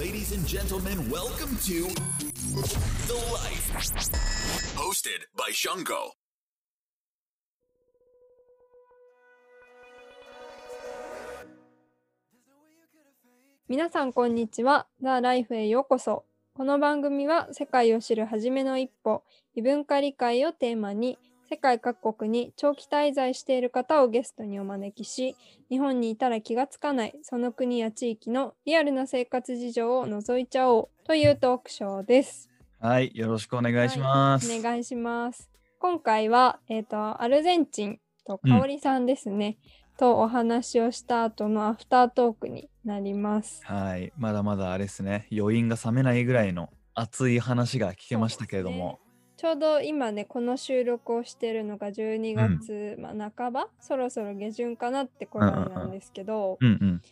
Ladies and gentlemen, welcome to The Life. Hosted by Shungo. 皆さんこんにちは。ザ・ライフへようこそ。この番組は世界を知る初めの一歩、異文化理解をテーマに、世界各国に長期滞在している方をゲストにお招きし、日本にいたら気がつかないその国や地域のリアルな生活事情を覗いちゃおうというトークショーです。はい、よろしくお願いします。はいお願いします。今回は、えっ、と、アルゼンチンと香織さんですね、とお話をした後のアフタートークになります。はい、まだまだあれですね、余韻が冷めないぐらいの熱い話が聞けましたけれども、ちょうど今ね、この収録をしてるのが12月、まあ、半ば、そろそろ下旬かなって頃なんですけど、うんうん、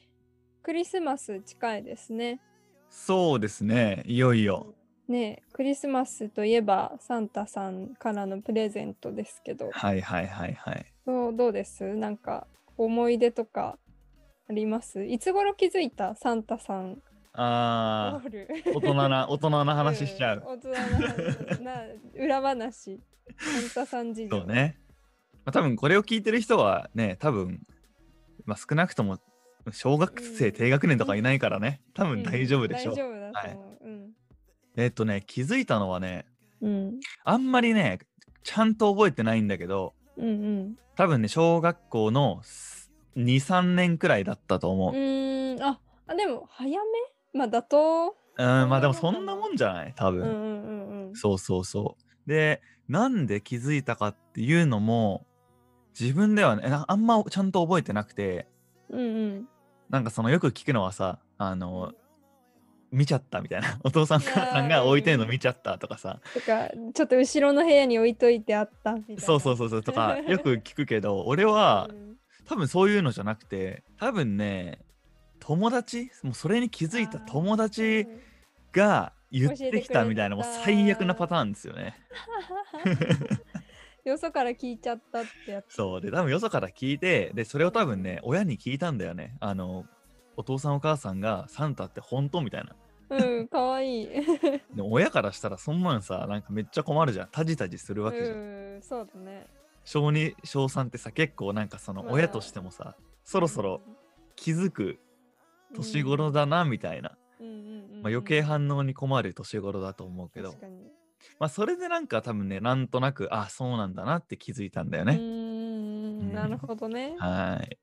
クリスマス近いですね。そうですね、いよいよ。ねクリスマスといえばサンタさんからのプレゼントですけど、はいはいはいはい。どうどうです？なんか思い出とかあります？いつ頃気づいたサンタさんあおる。ー、大人な、大人な話しちゃう。ん大人の話。な裏話。さん事情。そうね。まあ、多分これを聞いてる人はね、多分、まあ、少なくとも小学生うん。低学年とかいないからね、多分大丈夫でしょう。大丈夫だと思う、うん。えっとね、気づいたのはね、うん。あんまりね、ちゃんと覚えてないんだけど、うん多分ね、小学校の2、3年くらいだったと思う。うんうーん。ああでも早め？まあ妥当？うん、まあでもそんなもんじゃない？多分、うんうんうんうん。そうそうそう。で、なんで気づいたかっていうのも、自分ではね、なあんまちゃんと覚えてなくて、うんうん。なんかそのよく聞くのはさ、あの、見ちゃったみたいな。お父さんさんが置いてるの見ちゃったとかさ、とかちょっと後ろの部屋に置いといてあったみたいな。そうそうそうそう。とか、よく聞くけど、俺は うん。多分そういうのじゃなくて、多分ね、友達？もうそれに気づいた友達うんが言ってきたみたいなもう最悪なパターンですよね。よそから聞いちゃったってやつ。そうで多分よそから聞いてでそれを多分ね親に聞いたんだよね。あのお父さんお母さんがサンタって本当みたいな。うん、かわいい。でも親からしたらそんなんさなんかめっちゃ困るじゃん。タジタジするわけじゃん。うん、そうだね。小2小3ってさ結構なんかそのまあ親としてもさそろそろ気づく年頃だなみたいな、まあ、余計反応に困る年頃だと思うけど確かにまあそれでなんか多分ねなんとなくあそうなんだなって気づいたんだようね。ーん、なるほどね。はい。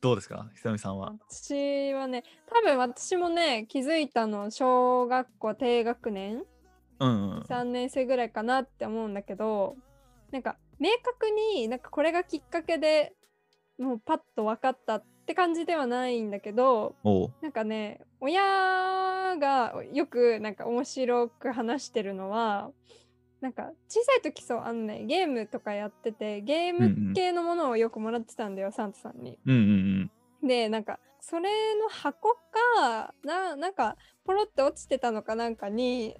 どうですか？ひとみさんは？私はね、多分私もね、気づいたの小学校低学年うんうん。3年生ぐらいかなって思うんだけどなんか明確になんかこれがきっかけでもうパッと分かったって感じではないんだけど。なんかね親がよくなんか面白く話してるのはなんか小さい時そうあのねゲームとかやっててゲーうんうんム系のものをよくもらってたんだよ、サンタさんに。うんうんうん。でなんかそれの箱かななんかポロって落ちてたのかなんかに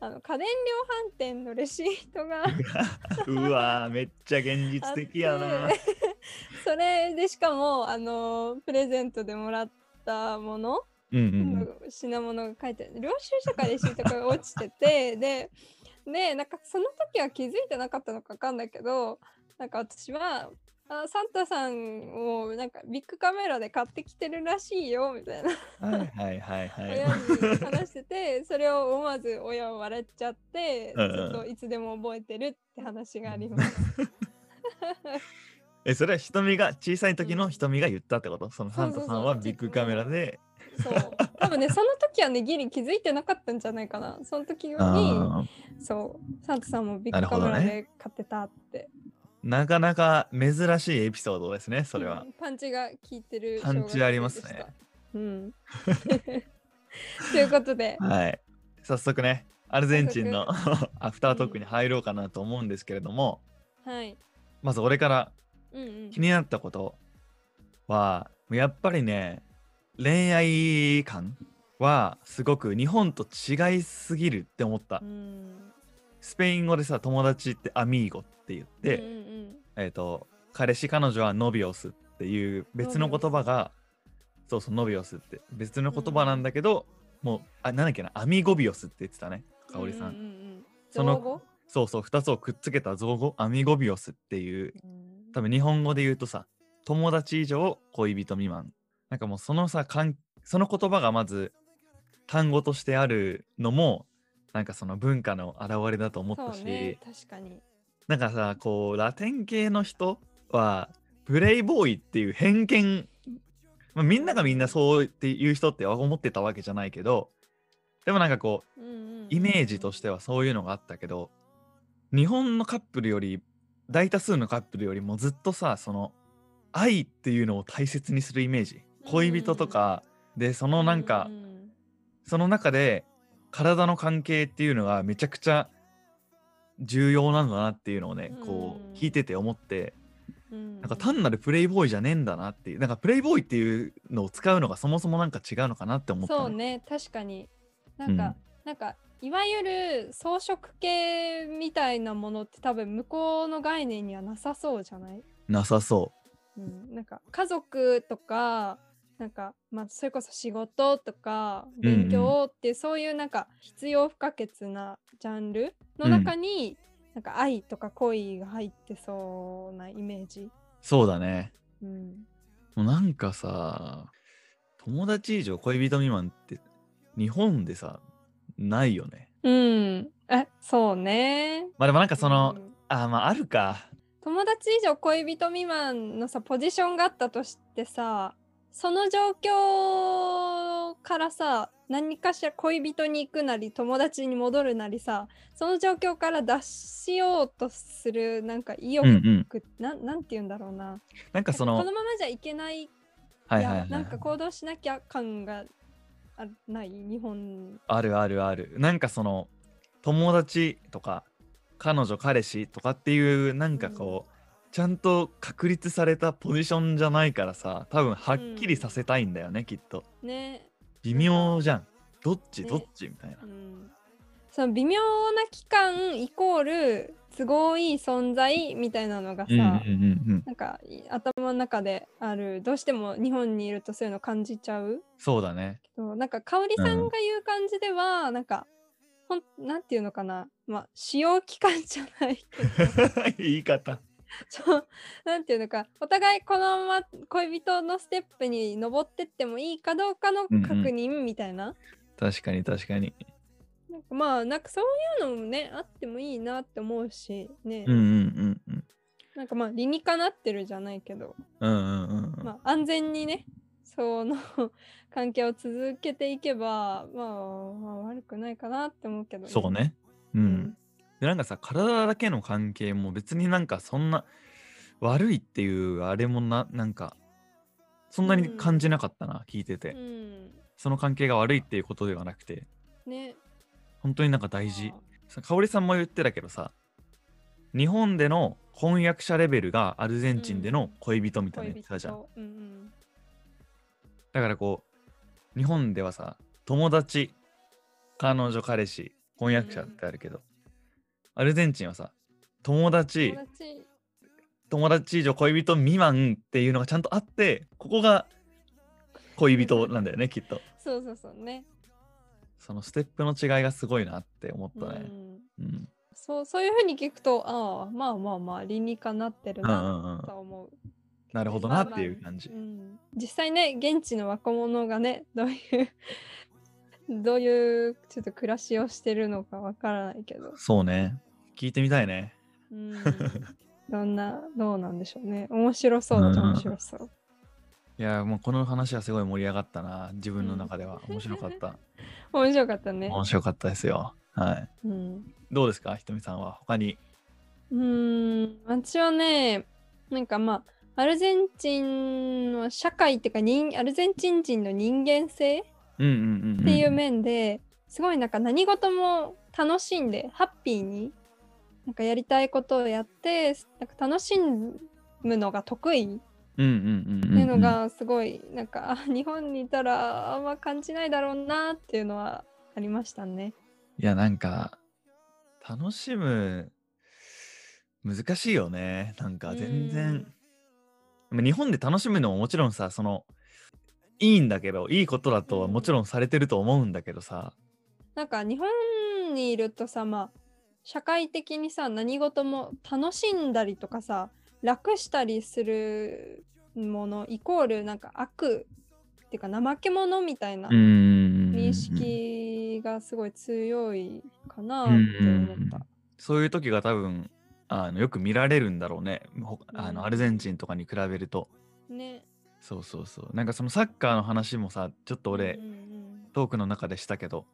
あの家電量販店のレシートがうわーめっちゃ現実的やな それでしかもあのプレゼントでもらったもの、うんうん品物が書いて領収書かレシートが落ちてて ででなんかその時は気づいてなかったのか分かんないけどなんか私はあサンタさんをなんかビッグカメラで買ってきてるらしいよみたいなうん。はいはいはいは親に話しててそれを思わず親は笑っちゃってずっといつでも覚えてるって話があります。い。え、それは瞳が、小さい時の瞳が言ったってこと？そのサンタさんはビッグカメラで。そう。多分ねその時はねギリ気づいてなかったんじゃないかな。その時にあそう。サンタさんもビッグカメラで買ってたって、ーなかなか珍しいエピソードですね、それは。うん。パンチが効いてるパンチありますね。うん。ということで。はい。早速ね、アルゼンチンの アフタートークに入ろうかなと思うんですけれども、はい。まず俺からうんうん気になったことは、やっぱりね、恋愛観はすごく日本と違いすぎるって思った。うんスペイン語でさ、友達ってアミーゴって言って、うんうんえっ、と、彼氏、彼女はノビオスっていう別の言葉がそうそう、ノビオスって。別の言葉なんだけど、もう、あ、なんだっけな、アミゴビオスって言ってたね、かおりさん。うううんそのそうそう、2つをくっつけた造語、アミゴビオスっていう、うん多分日本語で言うとさ、友達以上恋人未満。なんかもうそのさ、かんその言葉がまず単語としてあるのも、なんかその文化の表れだと思ったし、ね、確かに。なんかさ、こう、ラテン系の人は、プレイボーイっていう偏見、まあ、みんながみんなそうっていう人って思ってたわけじゃないけど、でもなんかこう、イメージとしてはそういうのがあったけど、日本のカップルより、大多数のカップルよりもずっとさ、その、愛っていうのを大切にするイメージ。恋人とか、で、そのなんかう、ん。その中で、体の関係っていうのがめちゃくちゃ重要なんだなっていうのをね、こう聞いてて思って、うん。なんか単なるプレイボーイじゃねえんだなっていう、なんかプレイボーイっていうのを使うのがそもそもなんか違うのかなって思ったの。そうね確かに。なんか、うん。なんかいわゆる装飾系みたいなものって多分向こうの概念にはなさそうじゃない、なさそう。ん、なんか家族とかなんかまあそれこそ仕事とかうんうん。勉強っていう、そういうなんか必要不可欠なジャンルの中に、なんか愛とか恋が入ってそうなイメージ、う。そうだね。うん、もうなんかさ、友達以上恋人未満って日本でさ、ないよね。うん、えそうねまあでもなんかその、うんあ、まああるか。友達以上恋人未満のさポジションがあったとしてさその状況からさ何かしら恋人に行くなり友達に戻るなりさその状況から脱しようとするなんか意欲、うんうん。なんなんて言うんだろうななんかその、このままじゃいけないはいはいはいやなんか行動しなきゃ感があない？日本。あるあるある。なんかその、友達とか、彼女、彼氏とかっていう、なんかこう、ちゃんと確立されたポジションじゃないからさ、多分はっきりさせたいんだよね、きっと。ね微妙じゃん。どっち？ね。どっち？みたいな。う。んその微妙な期間イコール都合いい存在みたいなのがさ、うんうんうんうん。なんかい頭の中であるどうしても日本にいるとそういうの感じちゃう？そうだね。なんか香織さんが言う感じでは、なんかほんなんていうのかな？まあ使用期間じゃない 言い方。そうなんていうのかお互いこのまま恋人のステップに登ってってもいいかどうかのうんうん確認みたいな,、確かに確かに。なんかまあなんかそういうのもねあってもいいなって思うしね、うんうんうんうん。なんかまあ理にかなってるじゃないけど、うんうんうんうん。まあ安全にねその関係を続けていけば、まあ、まあ悪くないかなって思うけど、そうね。う。うんで、なんかさ、体だけの関係も別になんかそんな悪いっていうあれもな、なんか、そんなに感じなかったな、聞いてて。うんその関係が悪いっていうことではなくて、ね本当になんか大事。さ香織さんも言ってたけどさ、日本での婚約者レベルがアルゼンチンでの恋人みたいな恋人やつだじゃん。とうんうんだからこう、日本ではさ、友達、彼女、彼氏、婚約者ってあるけど、アルゼンチンはさ、友達友、達友達以上恋人未満っていうのがちゃんとあって、ここが恋人なんだよね、きっと。そうそうそうね、そのステップの違いがすごいなって思っうたね。ん、うん。そうそういうふうに聞くとああまあまあまあ理にかなってるうんうなんうんとは思う。なるほどなっていう感じう。ん、実際ね現地の若者がね どういうどういうちょっと暮らしをしてるのかわからないけど、そうね。聞いてみたいね。うん、どんなどうなんでしょうね面白そうだとうん面白そう。いや、もうこの話はすごい盛り上がったな。自分の中では。面白かった。面白かったね。面白かったですよ。はい。うんどうですか？ひとみさんは。他に。うーん私はねなんかまあアルゼンチンの社会っていうか人アルゼンチン人の人間性うんうんうん、うん。っていう面ですごいなんか何事も楽しんでハッピーになんかやりたいことをやってなんか楽しむのが得意っうんうんうんうん。ていうのがすごいなんか、あ日本にいたらあんま感じないだろうなっていうのはありましたね。いや、なんか、楽しむ、難しいよね。なんか全然。まあ日本で楽しむのももちろんさ、その、いいんだけどいいことだとはうんもちろんされてると思うんだけどさ、なんか日本にいるとさまあ社会的にさ何事も楽しんだりとかさ楽したりするものイコールなんか悪っていうか怠け者みたいなうん認識がすごい強いかなって思った。そういう時が多分あのよく見られるんだろうね。ほあうん。のアルゼンチンとかに比べると。ね。そうそうそう。なんかそのサッカーの話もさちょっと俺、トークの中でしたけど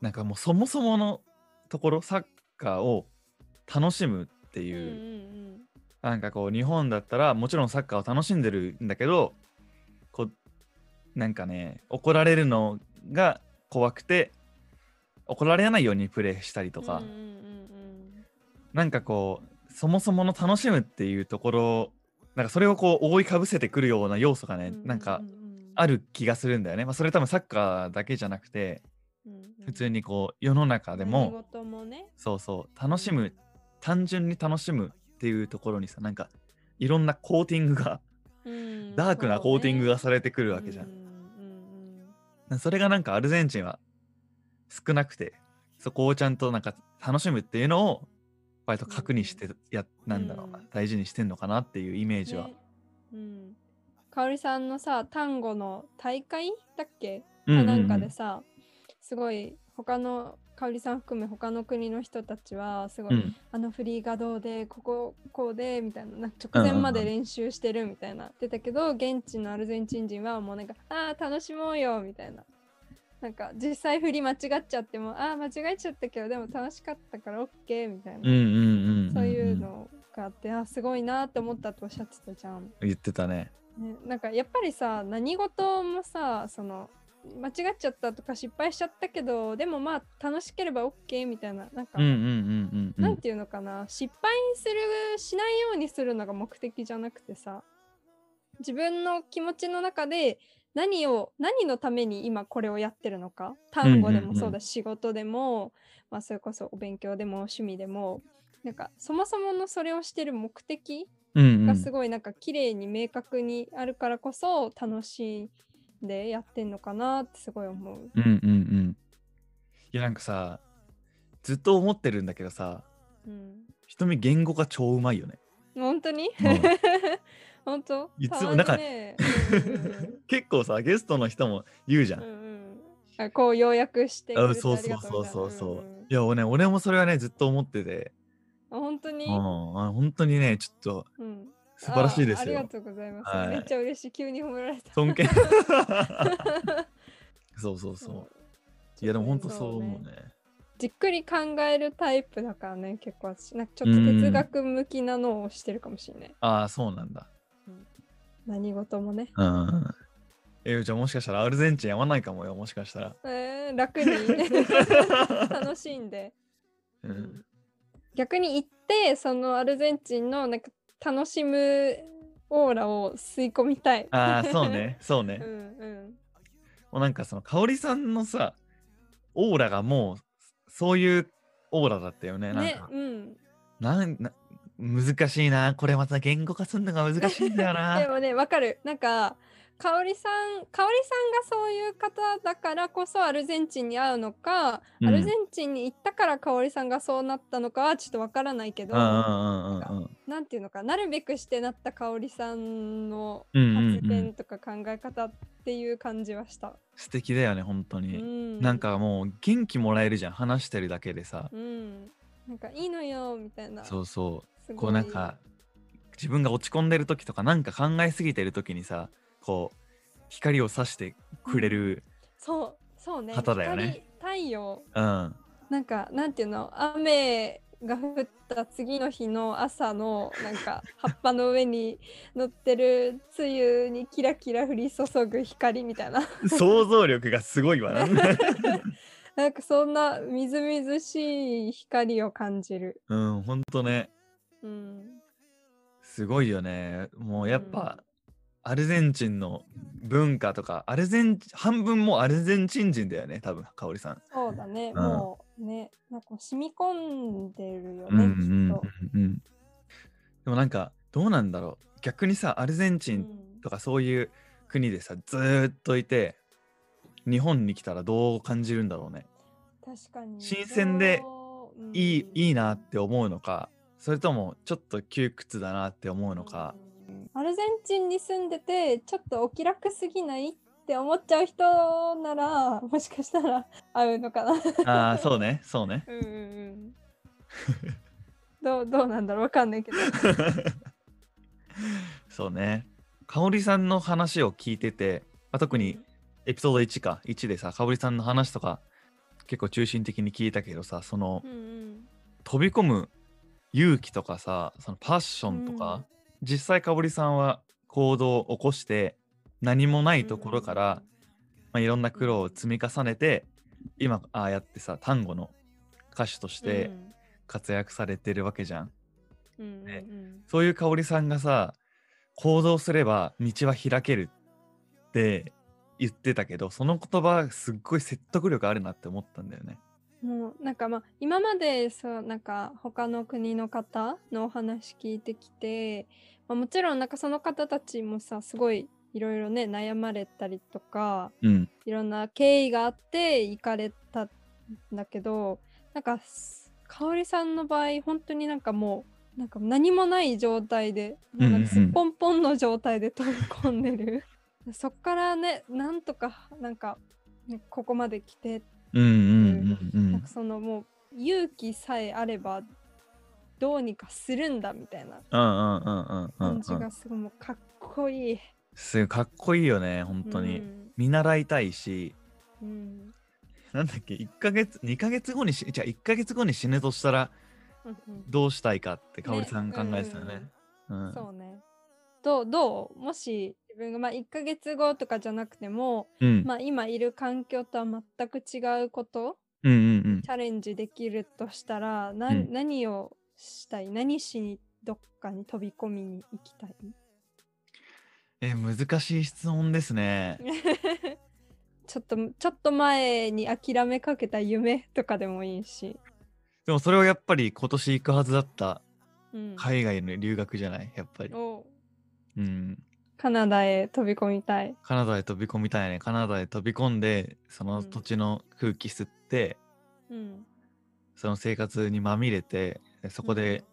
なんかもうそもそものところサッカーを楽しむっていう、なんかこう日本だったらもちろんサッカーを楽しんでるんだけどこうなんかね怒られるのが怖くて怒られないようにプレーしたりとか、うんうんうんなんかこうそもそもの楽しむっていうところなんかそれをこう覆いかぶせてくるような要素がね、うんなんかううん。ある気がするんだよね、まあ、それ多分サッカーだけじゃなくてうんうん。普通にこう世の中でもね。そうそう楽しむ単純に楽しむっていうところにさなんかいろんなコーティングがうん。ダークなコーティングがされてくるわけじゃん。う。んうんそれがなんかアルゼンチンは少なくてそこをちゃんとなんか楽しむっていうのを割と核にしてや、なんだろうなうん。大事にしてんのかなっていうイメージは。ね。うん。かおりさんのさ、単語の大会だっけ？うんうんうん。かなんかでさ、すごい他のかおりさん含め他の国の人たちはすごい、うん。あのフリーがどうでこここうでみたいなな直前まで練習してるみたいな言ってたけど現地のアルゼンチン人はもうなんかああ楽しもうよみたいな。なんか実際振り間違っちゃってもああ間違えちゃったけどでも楽しかったから OK みたいな、そういうのがあってあすごいなって思ったとおっしゃってたじゃん、言ってたね。ね、なんかやっぱりさ何事もさその間違っちゃったとか失敗しちゃったけどでもまあ楽しければ OK みたいななんか、うんていうのかな失敗するしないようにするのが目的じゃなくてさ自分の気持ちの中で何を何のために今これをやってるのか単語でもそうだし、仕事でも、まあ、それこそお勉強でも趣味でもなんかそもそものそれをしてる目的がすごいなんか綺麗に明確にあるからこそ楽しんでやってんのかなってすごい思う。うんうんうん。いやなんかさずっと思ってるんだけどさうん、瞳言語が超うまいよね。本当に、うん。本当？いつもなんか 結構さゲストの人も言うじゃん。うんうんあこう要約してあそうそうそうがとうそう。そう。んん。いや俺ね俺もそれはねずっと思ってて、あ本当に、うん、あ本当にねちょっとうん素晴らしいですあありがよ。とうございます。はいめっちゃ嬉しい。急に褒められた。尊敬 そうそうそう。いやでも本当そう思うね。じっくり考えるタイプだからね、結構私なんかちょっと哲学向きなのをしてるかもしれない。ああそうなんだ。何事もね。うん。えじゃあもしかしたらアルゼンチンやまないかもよもしかしたら。えー、楽に 楽しんで。うん。逆に行って、そのアルゼンチンのなんか楽しむオーラを吸い込みたい。ああそうねそうね。うんうん。もうなんかその香織さんのさオーラがもうそういうオーラだったよね。なんねか、うん。なんな難しいなこれまた言語化するのが難しいんだよでな。もね、わかる。なんか、香織さん、香織さんがそういう方だからこそアルゼンチンに会うのか、うんアルゼンチンに行ったから香織さんがそうなったのかはちょっとわからないけど、うんうんうんうんうん。なんていうのか、なるべくしてなった香織さんのうんうんうん発言とか考え方っていう感じはした。素敵だよね本当うに。ん。なん、かもう元気もらえるじゃん話してるだけでさ。うん。なんかいいのよみたいな。そうそう。こうなんか自分が落ち込んでる時とかなんか考えすぎてる時にさこう光を差してくれる、そう、そうね。方だよね光太陽。うん、なんかなんていうの？雨が降った次の日の朝のなんか葉っぱの上に乗ってる梅雨にキラキラ降り注ぐ光みたいな想像力がすごいわな。なんかそんなみずみずしい光を感じる。うん、ほんとね。うん、すごいよね。もうやっぱ、アルゼンチンの文化とか、アルゼン半分もうアルゼンチン人だよね、多分、香織さん。そうだね、うんもうねなんか染み込んでるよね、うんうんうんきっと。うん。でもなんか、どうなんだろう。逆にさ、アルゼンチンうんとかそういう国でさずーっといて日本に来たらどう感じるんだろうね確かに新鮮でいいうんいいなって思うのかそれともちょっと窮屈だなって思うのかアルゼンチンに住んでてちょっとお気楽すぎないって思っちゃう人ならもしかしたら 合うのかな。ああそうね。そうね。うんうんうん。どうどうなんだろう。わかんないけど。そうね。香織さんの話を聞いてて、まあ、特にエピソード1か1でさ香織さんの話とか結構中心的に聞いたけどさそのうんうん。飛び込む勇気とかさそのパッションとか、実際香織さんは行動を起こして何もないところから、まあ、いろんな苦労を積み重ねて今ああやってさ単語の歌手として活躍されてるわけじゃん。うんねうん。そういう香織さんがさ行動すれば道は開けるって言ってたけどその言葉すっごい説得力あるなって思ったんだよね。もうなんかまあ今までそうなんか他の国の方のお話聞いてきて、まあ、もちろんなんかその方たちもさすごいいろいろね悩まれたりとかうん。いろんな経緯があって行かれたんだけどなんかす香織さんの場合本当になんかもうなんか何もない状態でなんかすっぽんぽんの状態で飛び込んでる、そっからねなんとかなんか、ねここまで来てうんうんうんうんなんか。そのもう勇気さえあればどうにかするんだみたいなうんうんうんうんうん感じうん。がすごいもうかっこいい。すごいかっこいいよね本当に。うん見習いたいしうんなんだっけ1ヶ月2ヶ月後にしじゃあ1ヶ月後に死ぬとしたらどうしたいかって香織ねさん考えてたよね。うんそうね。どうどう？もし自分がまあ1ヶ月後とかじゃなくても、うん。まあ、今いる環境とは全く違うことうんうんうん。チャレンジできるとしたらな、うん。何をしたい？何しにどっかに飛び込みに行きたい？え難しい質問ですね。ちょっとちょっと前に諦めかけた夢とかでもいいし、でもそれをやっぱり今年行くはずだったうん。海外の留学じゃない？やっぱり。おうん。カナダへ飛び込みたい。カナダへ飛び込みたいね。カナダへ飛び込んでその土地の空気吸って、うんその生活にまみれてでそこで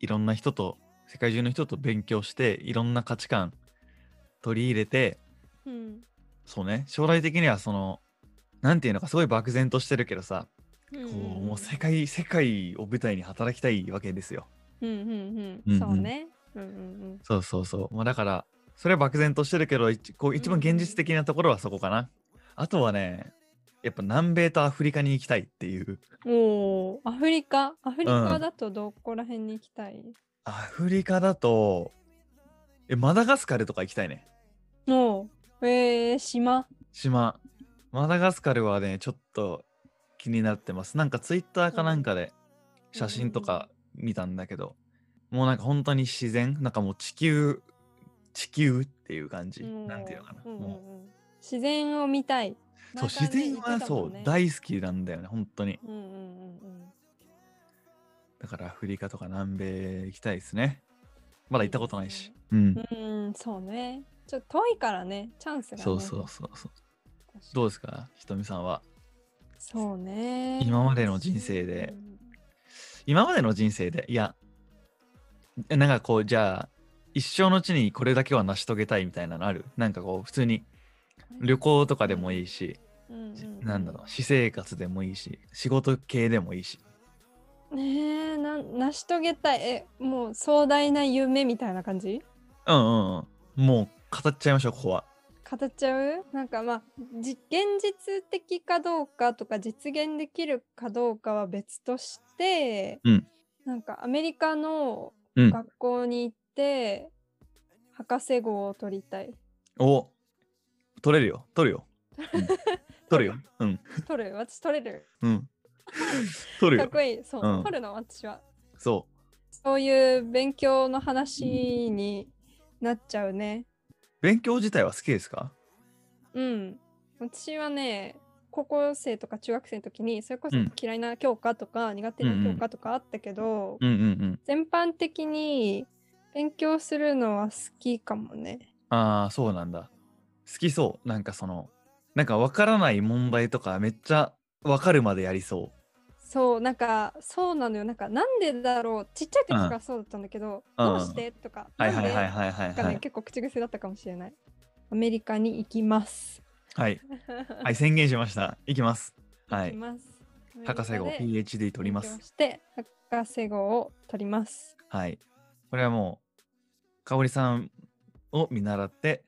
いろんな人と世界中の人と勉強していろんな価値観取り入れてうんそうね将来的にはそのなんていうのかすごい漠然としてるけどさ、うんこうもう世界世界を舞台に働きたいわけですよ。うんうんううんんそうね。うんうんそうそうそう。まあ、だからそれは漠然としてるけど一こう一番現実的なところはそこかな。あとはねやっぱ南米とアフリカに行きたいっていう。うん、おお、アフリカ？アフリカだとどこら辺に行きたい、アフリカだとえマダガスカルとか行きたいね。おお、えー、島？島。マダガスカルはね、ちょっと気になってます。なんかツイッターかなんかで写真とか見たんだけど、もうなんか本当に自然、なんかもう地球、地球っていう感じ。なんていうのかな。うんうんもうん自然を見たい。うそう、自然はそう、大大好きなんだよね、本当に。うんうんうんだからアフリカとか南米行きたいですね。まだ行ったことないし。うん。うん。うん、そうね。ちょっと遠いからね、チャンスが、ね。そうそうそうそう。どうですか、ひとみさんは？そうね。今までの人生でうん今までの人生で？いやなんかこうじゃあ一生のうちにこれだけは成し遂げたいみたいなのある？なんかこう普通に旅行とかでもいいし、うんうんうんなんだろう私生活でもいいし仕事系でもいいし。ねえな成し遂げたい。えもう壮大な夢みたいな感じ？うんうんうん。もう語っちゃいましょうここは。語っちゃう？なんかまあじ現実的かどうかとか実現できるかどうかは別として、うん。なんかアメリカのうん。学校に行って、博士号を取りたい。お取れるよ。取るよ、うん。取るよ。うん。取る？私取れる。うん。取るよ。かっこいい。そう、うん。取るの？私は。そそういう勉強の話になっちゃうね。う勉強自体は好きですか？うん。私はね、高校生とか中学生の時に、それこそうん。嫌いな教科とか苦手な教科とかあったけど、うんうんうん。全般的に勉強するのは好きかもね。ああそうなんだ。好きそう。なんかそのなんかわからない問題とかめっちゃわかるまでやりそそうなんかそうなのよ。なんかなんでだろう。ちっちゃい時からそうだったんだけど、うん。どうして？とか、うはいなんで？はいはいはいはいがね、はい結構口癖だったかもしれない。アメリカに行きますはい。はい宣言しました。いきます。はい。行きます。博士号 PhD 取ります。して博士号を取ります。はい。これはもう香織さんを見習って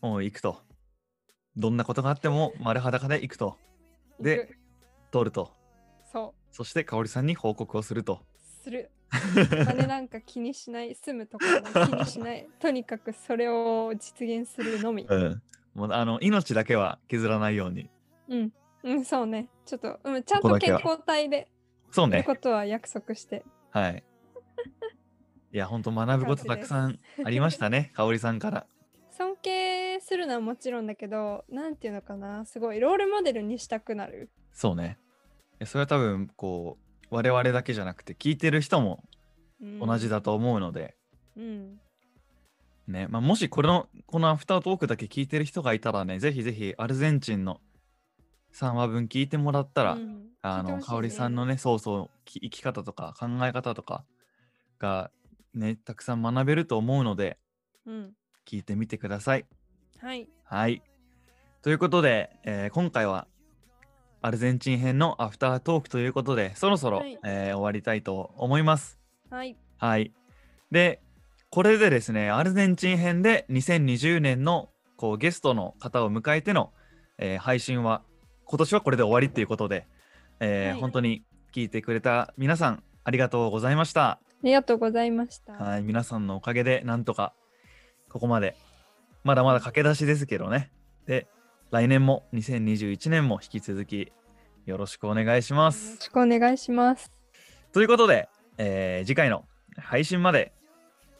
もう行くと。どんなことがあっても丸裸で行くと。で取ると。そそして香織さんに報告をすると。うする。金なんか気にしない住むところも気にしない。とにかくそれを実現するのみ。うんもうあの命だけは削らないように。うん、うん、そうね。ちょっと、うん、ちゃんこと健康体でそうね。ことは約束して。はい。いや本当学ぶことたくさんありましたね。香織さんから。尊敬するのはもちろんだけどなんていうのかな。すごいロールモデルにしたくなる。そうね。それは多分こう我々だけじゃなくて聞いてる人も同じだと思うので、うんね、まあ、もしこのこのアフタートークだけ聞いてる人がいたらねぜひぜひアルゼンチンの3話分聞いてもらったら、うんあの香織さんのねそうそうき生き方とか考え方とかがねたくさん学べると思うのでうん聞いてみてください。はいはい。ということで、えー今回はアルゼンチン編のアフタートークということでそろそろ、はいえー終わりたいと思います。はいはい。で、これでですね、アルゼンチン編で2020年のこうゲストの方を迎えての、えー配信は今年はこれで終わりっていうことで、えーはい本当に聞いてくれた皆さんありがとうございました。ありがとうございました、はい、皆さんのおかげでなんとかここまでまだまだ駆け出しですけどね。で、来年も2021年も引き続きよろしくお願いしまよろす。しくお願いしますということで、えー次回の配信まで